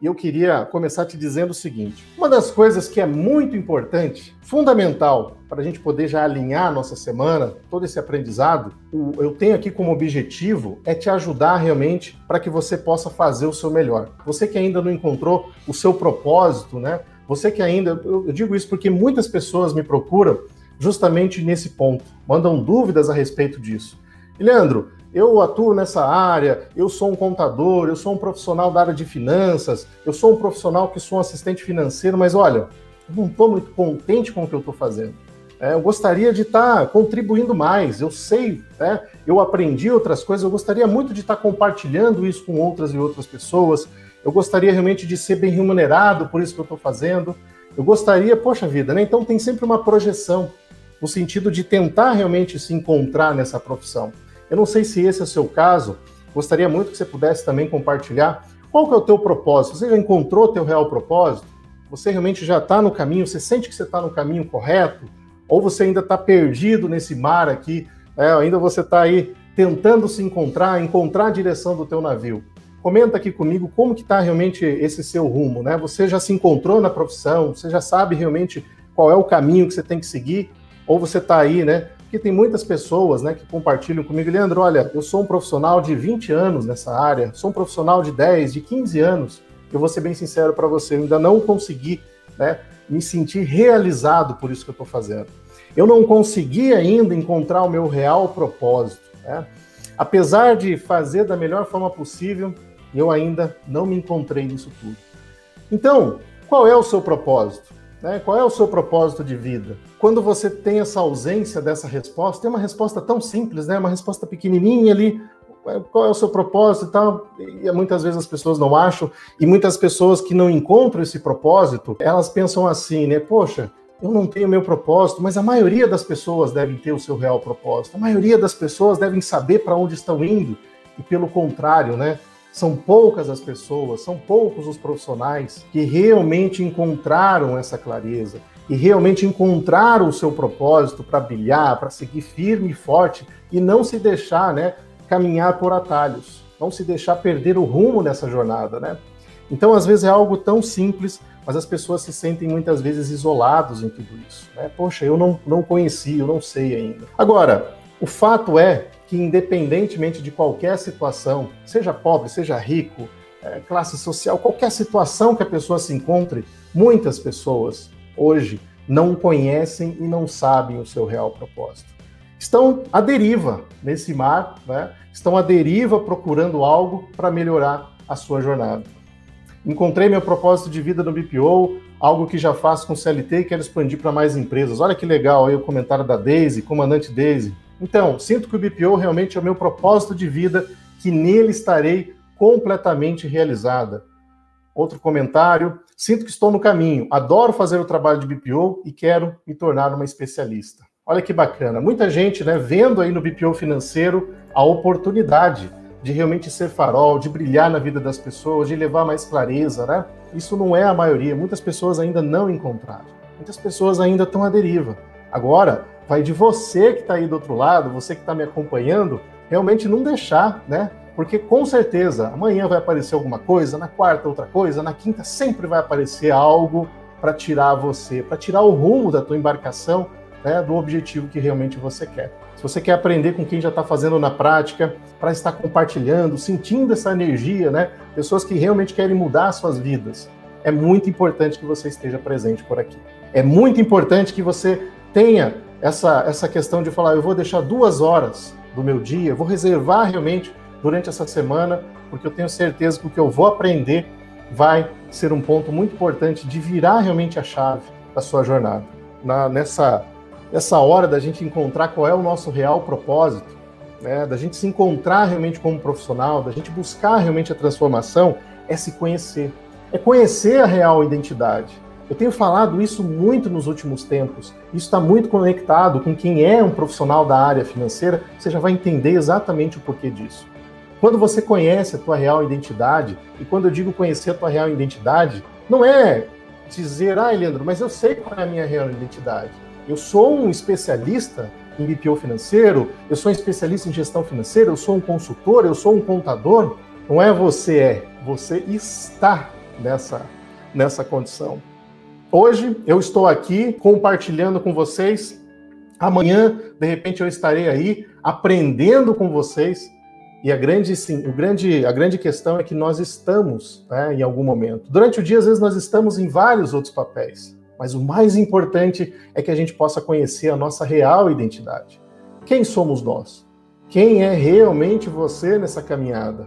e eu queria começar te dizendo o seguinte: uma das coisas que é muito importante, fundamental, para a gente poder já alinhar a nossa semana, todo esse aprendizado, eu tenho aqui como objetivo é te ajudar realmente para que você possa fazer o seu melhor. Você que ainda não encontrou o seu propósito, né? Você que ainda, eu digo isso porque muitas pessoas me procuram justamente nesse ponto, mandam dúvidas a respeito disso. E Leandro, eu atuo nessa área, eu sou um contador, eu sou um profissional da área de finanças, eu sou um profissional que sou um assistente financeiro, mas olha, não estou muito contente com o que eu estou fazendo. É, eu gostaria de estar tá contribuindo mais, eu sei, né, eu aprendi outras coisas, eu gostaria muito de estar tá compartilhando isso com outras e outras pessoas, eu gostaria realmente de ser bem remunerado por isso que eu estou fazendo, eu gostaria, poxa vida, né? Então tem sempre uma projeção, no sentido de tentar realmente se encontrar nessa profissão. Eu não sei se esse é o seu caso, gostaria muito que você pudesse também compartilhar qual que é o teu propósito. Você já encontrou o teu real propósito? Você realmente já está no caminho? Você sente que você está no caminho correto? Ou você ainda está perdido nesse mar aqui? É, ainda você está aí tentando se encontrar, encontrar a direção do teu navio. Comenta aqui comigo como que está realmente esse seu rumo, né? Você já se encontrou na profissão? Você já sabe realmente qual é o caminho que você tem que seguir? Ou você está aí, né, porque tem muitas pessoas né, que compartilham comigo, Leandro, olha, eu sou um profissional de 20 anos nessa área, sou um profissional de 10, de 15 anos. Eu vou ser bem sincero para você, eu ainda não consegui né, me sentir realizado por isso que eu estou fazendo. Eu não consegui ainda encontrar o meu real propósito. Né? Apesar de fazer da melhor forma possível, eu ainda não me encontrei nisso tudo. Então, qual é o seu propósito? Né? Qual é o seu propósito de vida? Quando você tem essa ausência dessa resposta, tem uma resposta tão simples, né? uma resposta pequenininha ali, qual é o seu propósito e tal, e muitas vezes as pessoas não acham, e muitas pessoas que não encontram esse propósito, elas pensam assim, né, poxa, eu não tenho meu propósito, mas a maioria das pessoas devem ter o seu real propósito, a maioria das pessoas devem saber para onde estão indo, e pelo contrário, né, são poucas as pessoas, são poucos os profissionais que realmente encontraram essa clareza e realmente encontraram o seu propósito para brilhar, para seguir firme e forte e não se deixar, né, caminhar por atalhos, não se deixar perder o rumo nessa jornada, né? Então, às vezes é algo tão simples, mas as pessoas se sentem muitas vezes isolados em tudo isso, né? Poxa, eu não, não conheci, eu não sei ainda. Agora, o fato é que, independentemente de qualquer situação, seja pobre, seja rico, é, classe social, qualquer situação que a pessoa se encontre, muitas pessoas hoje não conhecem e não sabem o seu real propósito. Estão à deriva nesse mar, né? estão à deriva procurando algo para melhorar a sua jornada. Encontrei meu propósito de vida no BPO, algo que já faço com CLT e quero expandir para mais empresas. Olha que legal aí o comentário da Daisy, comandante Daisy. Então, sinto que o BPO realmente é o meu propósito de vida, que nele estarei completamente realizada. Outro comentário: sinto que estou no caminho, adoro fazer o trabalho de BPO e quero me tornar uma especialista. Olha que bacana. Muita gente, né, vendo aí no BPO financeiro a oportunidade de realmente ser farol, de brilhar na vida das pessoas, de levar mais clareza, né? Isso não é a maioria. Muitas pessoas ainda não encontraram. Muitas pessoas ainda estão à deriva. Agora, vai de você que está aí do outro lado, você que está me acompanhando, realmente não deixar, né? Porque com certeza amanhã vai aparecer alguma coisa, na quarta outra coisa, na quinta sempre vai aparecer algo para tirar você, para tirar o rumo da tua embarcação, né, do objetivo que realmente você quer. Se você quer aprender com quem já está fazendo na prática, para estar compartilhando, sentindo essa energia, né, pessoas que realmente querem mudar suas vidas, é muito importante que você esteja presente por aqui. É muito importante que você tenha essa, essa questão de falar, eu vou deixar duas horas do meu dia, vou reservar realmente durante essa semana, porque eu tenho certeza que o que eu vou aprender vai ser um ponto muito importante de virar realmente a chave da sua jornada. Na, nessa, nessa hora da gente encontrar qual é o nosso real propósito, né, da gente se encontrar realmente como profissional, da gente buscar realmente a transformação, é se conhecer. É conhecer a real identidade eu tenho falado isso muito nos últimos tempos. Isso está muito conectado com quem é um profissional da área financeira, você já vai entender exatamente o porquê disso. Quando você conhece a tua real identidade, e quando eu digo conhecer a tua real identidade, não é dizer, ah, Leandro, mas eu sei qual é a minha real identidade. Eu sou um especialista em BPO financeiro, eu sou um especialista em gestão financeira, eu sou um consultor, eu sou um contador. Não é você é, você está nessa, nessa condição. Hoje eu estou aqui compartilhando com vocês. Amanhã, de repente, eu estarei aí aprendendo com vocês. E a grande, sim, o grande, a grande questão é que nós estamos né, em algum momento. Durante o dia, às vezes, nós estamos em vários outros papéis. Mas o mais importante é que a gente possa conhecer a nossa real identidade. Quem somos nós? Quem é realmente você nessa caminhada?